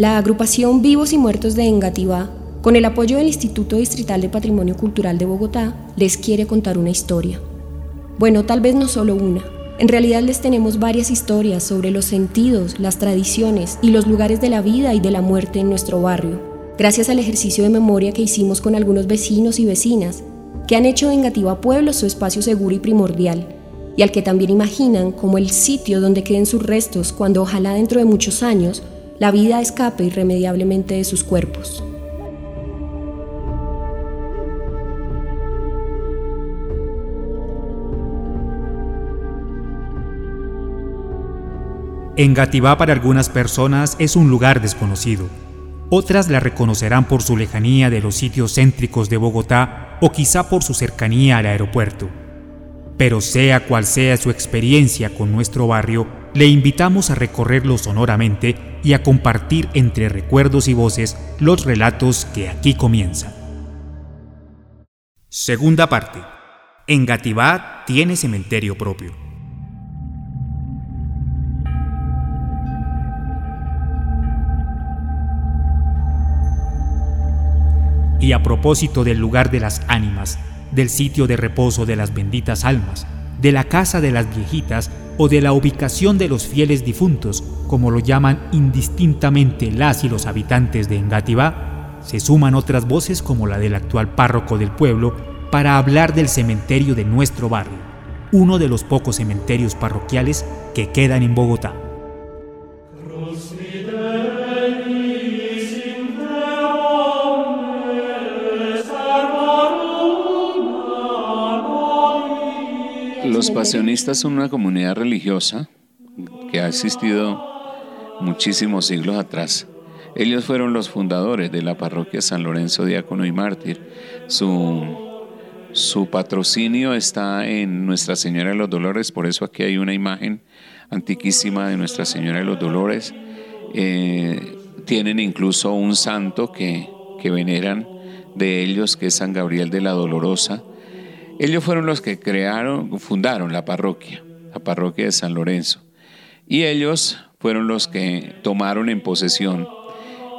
La agrupación Vivos y Muertos de Engativá, con el apoyo del Instituto Distrital de Patrimonio Cultural de Bogotá, les quiere contar una historia. Bueno, tal vez no solo una. En realidad les tenemos varias historias sobre los sentidos, las tradiciones y los lugares de la vida y de la muerte en nuestro barrio, gracias al ejercicio de memoria que hicimos con algunos vecinos y vecinas, que han hecho de Engativá Pueblo su espacio seguro y primordial, y al que también imaginan como el sitio donde queden sus restos cuando ojalá dentro de muchos años la vida escape irremediablemente de sus cuerpos. Engativá para algunas personas es un lugar desconocido. Otras la reconocerán por su lejanía de los sitios céntricos de Bogotá o quizá por su cercanía al aeropuerto. Pero sea cual sea su experiencia con nuestro barrio, le invitamos a recorrerlo sonoramente y a compartir entre recuerdos y voces los relatos que aquí comienzan. Segunda parte. Engativá tiene cementerio propio. Y a propósito del lugar de las ánimas, del sitio de reposo de las benditas almas, de la casa de las viejitas o de la ubicación de los fieles difuntos, como lo llaman indistintamente las y los habitantes de Engativá, se suman otras voces como la del actual párroco del pueblo para hablar del cementerio de nuestro barrio, uno de los pocos cementerios parroquiales que quedan en Bogotá. Los pasionistas son una comunidad religiosa que ha existido muchísimos siglos atrás. Ellos fueron los fundadores de la parroquia San Lorenzo Diácono y Mártir. Su, su patrocinio está en Nuestra Señora de los Dolores, por eso aquí hay una imagen antiquísima de Nuestra Señora de los Dolores. Eh, tienen incluso un santo que, que veneran de ellos, que es San Gabriel de la Dolorosa. Ellos fueron los que crearon, fundaron la parroquia, la parroquia de San Lorenzo. Y ellos fueron los que tomaron en posesión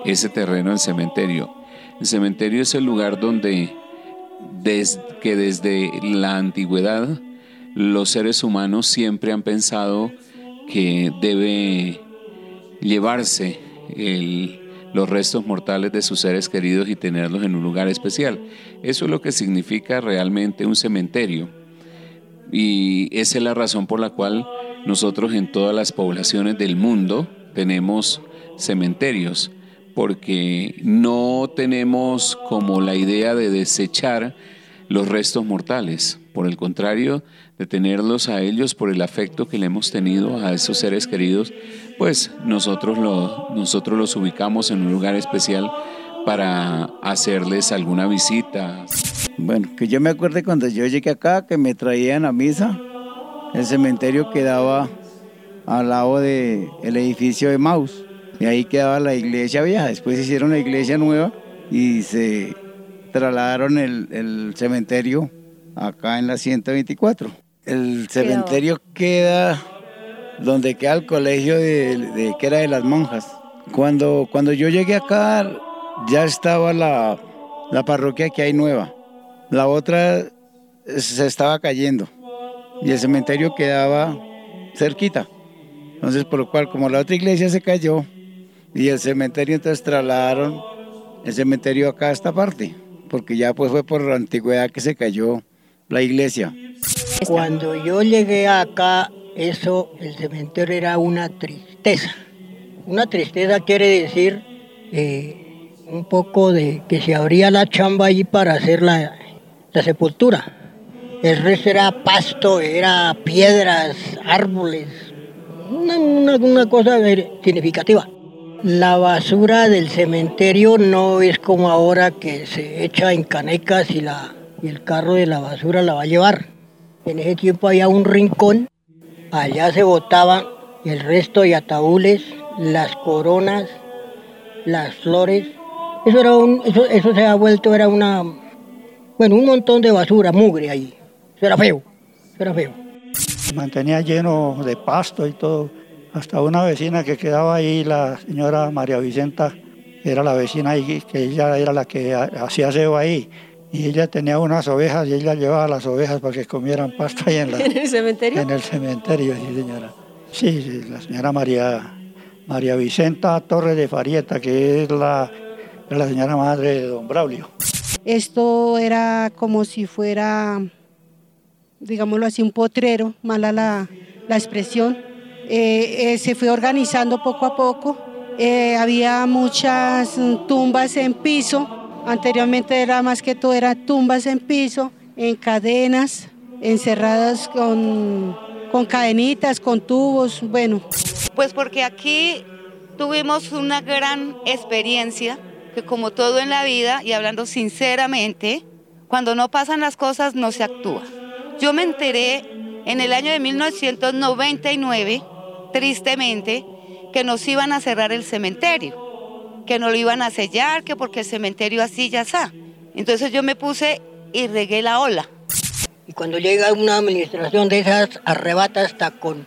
ese terreno del cementerio. El cementerio es el lugar donde que desde la antigüedad los seres humanos siempre han pensado que debe llevarse el, los restos mortales de sus seres queridos y tenerlos en un lugar especial. Eso es lo que significa realmente un cementerio. Y esa es la razón por la cual nosotros en todas las poblaciones del mundo tenemos cementerios, porque no tenemos como la idea de desechar los restos mortales. Por el contrario, de tenerlos a ellos por el afecto que le hemos tenido a esos seres queridos, pues nosotros, nosotros los ubicamos en un lugar especial para hacerles alguna visita. Bueno, que yo me acuerdo cuando yo llegué acá, que me traían a misa, el cementerio quedaba al lado del el edificio de Maus, y ahí quedaba la iglesia vieja, después hicieron la iglesia nueva y se trasladaron el, el cementerio acá en la 124. El cementerio queda donde queda el colegio de, que era de las monjas. Cuando, cuando yo llegué acá ya estaba la, la parroquia que hay nueva. La otra se estaba cayendo y el cementerio quedaba cerquita. Entonces, por lo cual, como la otra iglesia se cayó y el cementerio entonces trasladaron el cementerio acá a esta parte, porque ya pues fue por la antigüedad que se cayó la iglesia. Cuando yo llegué acá, eso, el cementerio era una tristeza. Una tristeza quiere decir eh, un poco de que se abría la chamba ahí para hacer la, sepultura. El resto era pasto, era piedras, árboles, una, una, cosa significativa. La basura del cementerio no es como ahora que se echa en canecas y, la, y el carro de la basura la va a llevar. En ese tiempo había un rincón, allá se botaban el resto de ataúdes, las coronas, las flores. Eso era un, eso, eso se ha vuelto, era una, bueno, un montón de basura, mugre ahí. Eso era feo, eso era feo. Se mantenía lleno de pasto y todo. hasta una vecina que quedaba ahí, la señora María Vicenta, era la vecina ahí, que ella era la que hacía aseo ahí. Y ella tenía unas ovejas y ella llevaba las ovejas para que comieran pasta ahí en, la, ¿En el cementerio. En el cementerio, sí señora. Sí, sí la señora María, María Vicenta Torres de Farieta, que es la, la señora madre de don Braulio. Esto era como si fuera, digámoslo así, un potrero, mala la, la expresión. Eh, eh, se fue organizando poco a poco. Eh, había muchas tumbas en piso. Anteriormente era más que todo, era tumbas en piso, en cadenas, encerradas con, con cadenitas, con tubos, bueno. Pues porque aquí tuvimos una gran experiencia que como todo en la vida, y hablando sinceramente, cuando no pasan las cosas no se actúa. Yo me enteré en el año de 1999, tristemente, que nos iban a cerrar el cementerio, que no lo iban a sellar, que porque el cementerio así ya está. Entonces yo me puse y regué la ola. Y cuando llega una administración de esas, arrebata hasta con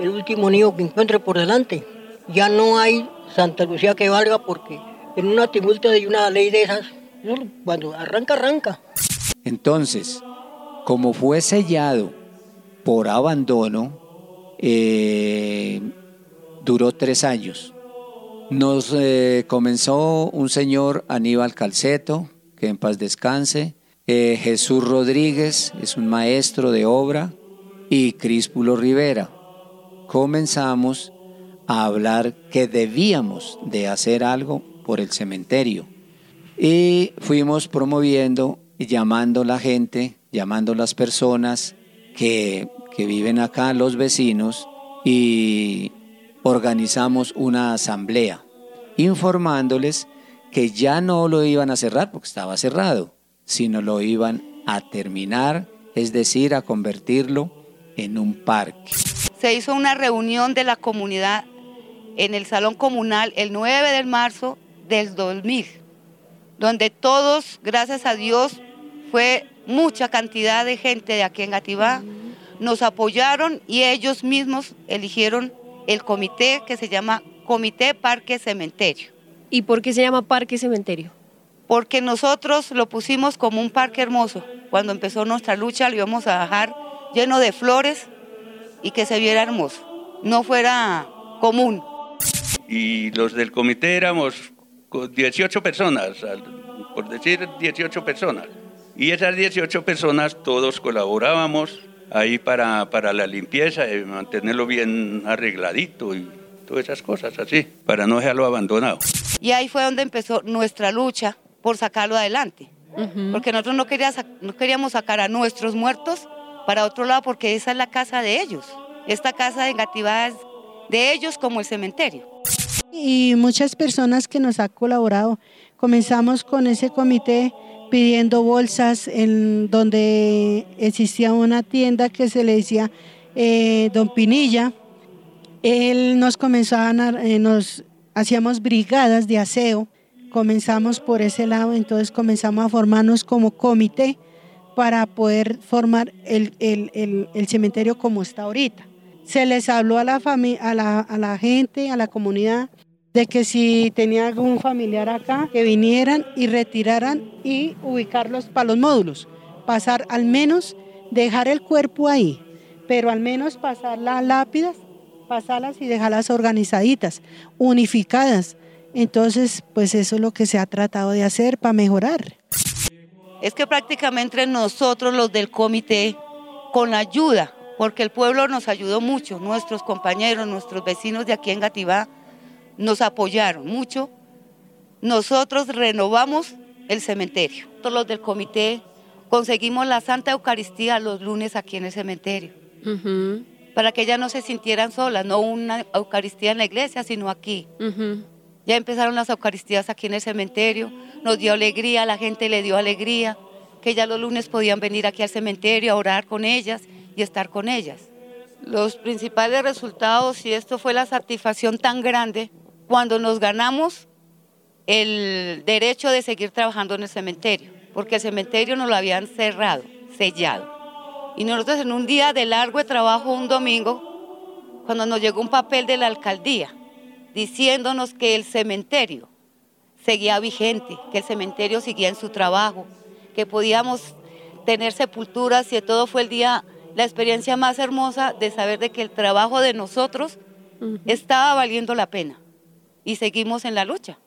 el último niño que encuentre por delante. Ya no hay Santa Lucía que valga porque en una tumulta de una ley de esas, cuando arranca, arranca. Entonces, como fue sellado por abandono, eh, duró tres años. Nos eh, comenzó un señor Aníbal Calceto, que en paz descanse, eh, Jesús Rodríguez, es un maestro de obra, y Críspulo Rivera. Comenzamos a hablar que debíamos de hacer algo por el cementerio. Y fuimos promoviendo y llamando la gente, llamando las personas que, que viven acá, los vecinos, y organizamos una asamblea informándoles que ya no lo iban a cerrar porque estaba cerrado, sino lo iban a terminar, es decir, a convertirlo en un parque. Se hizo una reunión de la comunidad en el Salón Comunal el 9 de marzo del 2000, donde todos, gracias a Dios, fue mucha cantidad de gente de aquí en Gativá, nos apoyaron y ellos mismos eligieron el comité que se llama Comité Parque Cementerio. ¿Y por qué se llama Parque Cementerio? Porque nosotros lo pusimos como un parque hermoso. Cuando empezó nuestra lucha lo íbamos a dejar lleno de flores y que se viera hermoso, no fuera común. Y los del comité éramos 18 personas, por decir 18 personas. Y esas 18 personas todos colaborábamos ahí para, para la limpieza, y mantenerlo bien arregladito y todas esas cosas así, para no dejarlo abandonado. Y ahí fue donde empezó nuestra lucha por sacarlo adelante. Porque nosotros no, queríamos, no queríamos sacar a nuestros muertos para otro lado porque esa es la casa de ellos. Esta casa de es de ellos como el cementerio y muchas personas que nos han colaborado. Comenzamos con ese comité pidiendo bolsas en donde existía una tienda que se le decía eh, Don Pinilla. Él nos comenzó a, eh, nos hacíamos brigadas de aseo, comenzamos por ese lado, entonces comenzamos a formarnos como comité para poder formar el, cementerio como está ahorita. Se les habló a la, a la, a la gente, a la comunidad, de que si tenía algún familiar acá, que vinieran y retiraran y ubicarlos para los módulos. Pasar al menos, dejar el cuerpo ahí, pero al menos pasar las lápidas, pasarlas y dejarlas organizaditas, unificadas. Entonces, pues eso es lo que se ha tratado de hacer para mejorar. Es que prácticamente nosotros los del comité, con la ayuda, porque el pueblo nos ayudó mucho, nuestros compañeros, nuestros vecinos de aquí en Gativá, nos apoyaron mucho. Nosotros renovamos el cementerio. Todos los del comité conseguimos la Santa Eucaristía los lunes aquí en el cementerio. Para que ellas no se sintieran solas, no una Eucaristía en la iglesia, sino aquí. Ya empezaron las Eucaristías aquí en el cementerio, nos dio alegría, la gente le dio alegría, que ya los lunes podían venir aquí al cementerio a orar con ellas y estar con ellas. Los principales resultados, y esto fue la satisfacción tan grande, cuando nos ganamos el derecho de seguir trabajando en el cementerio, porque el cementerio nos lo habían cerrado, sellado. Y nosotros en un día de largo trabajo, un domingo, cuando nos llegó un papel de la alcaldía diciéndonos que el cementerio seguía vigente, que el cementerio seguía en su trabajo, que podíamos tener sepulturas y todo fue el día, la experiencia más hermosa de saber de que el trabajo de nosotros estaba valiendo la pena y seguimos en la lucha.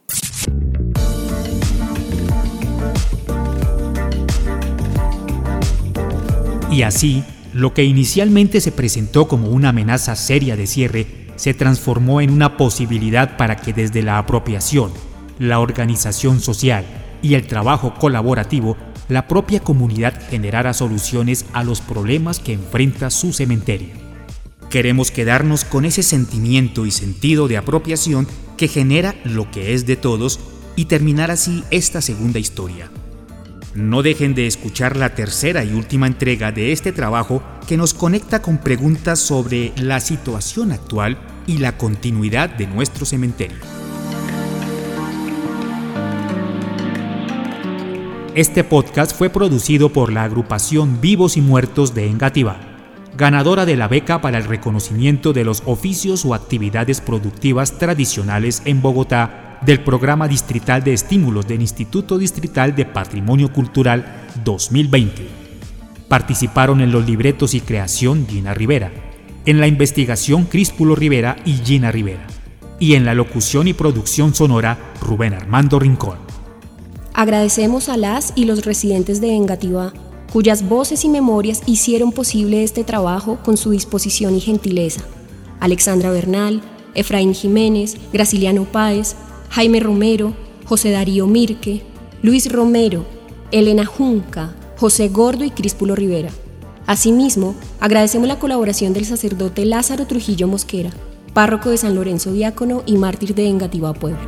Y así, lo que inicialmente se presentó como una amenaza seria de cierre se transformó en una posibilidad para que desde la apropiación, la organización social y el trabajo colaborativo, la propia comunidad generara soluciones a los problemas que enfrenta su cementerio. Queremos quedarnos con ese sentimiento y sentido de apropiación que genera lo que es de todos y terminar así esta segunda historia. No dejen de escuchar la tercera y última entrega de este trabajo que nos conecta con preguntas sobre la situación actual y la continuidad de nuestro cementerio. Este podcast fue producido por la agrupación Vivos y Muertos de Engativá, ganadora de la beca para el reconocimiento de los oficios o actividades productivas tradicionales en Bogotá del Programa Distrital de Estímulos del Instituto Distrital de Patrimonio Cultural 2020. Participaron en los libretos y creación Gina Rivera, en la investigación Críspulo Rivera y Gina Rivera, y en la locución y producción sonora Rubén Armando Rincón. Agradecemos a las y los residentes de Engativá, cuyas voces y memorias hicieron posible este trabajo con su disposición y gentileza. Alexandra Bernal, Efraín Jiménez, Graciliano Páez, Jaime Romero, José Darío Mirque, Luis Romero, Elena Junca, José Gordo y Críspulo Rivera. Asimismo, agradecemos la colaboración del sacerdote Lázaro Trujillo Mosquera, párroco de San Lorenzo Diácono y mártir de Engativá Pueblo.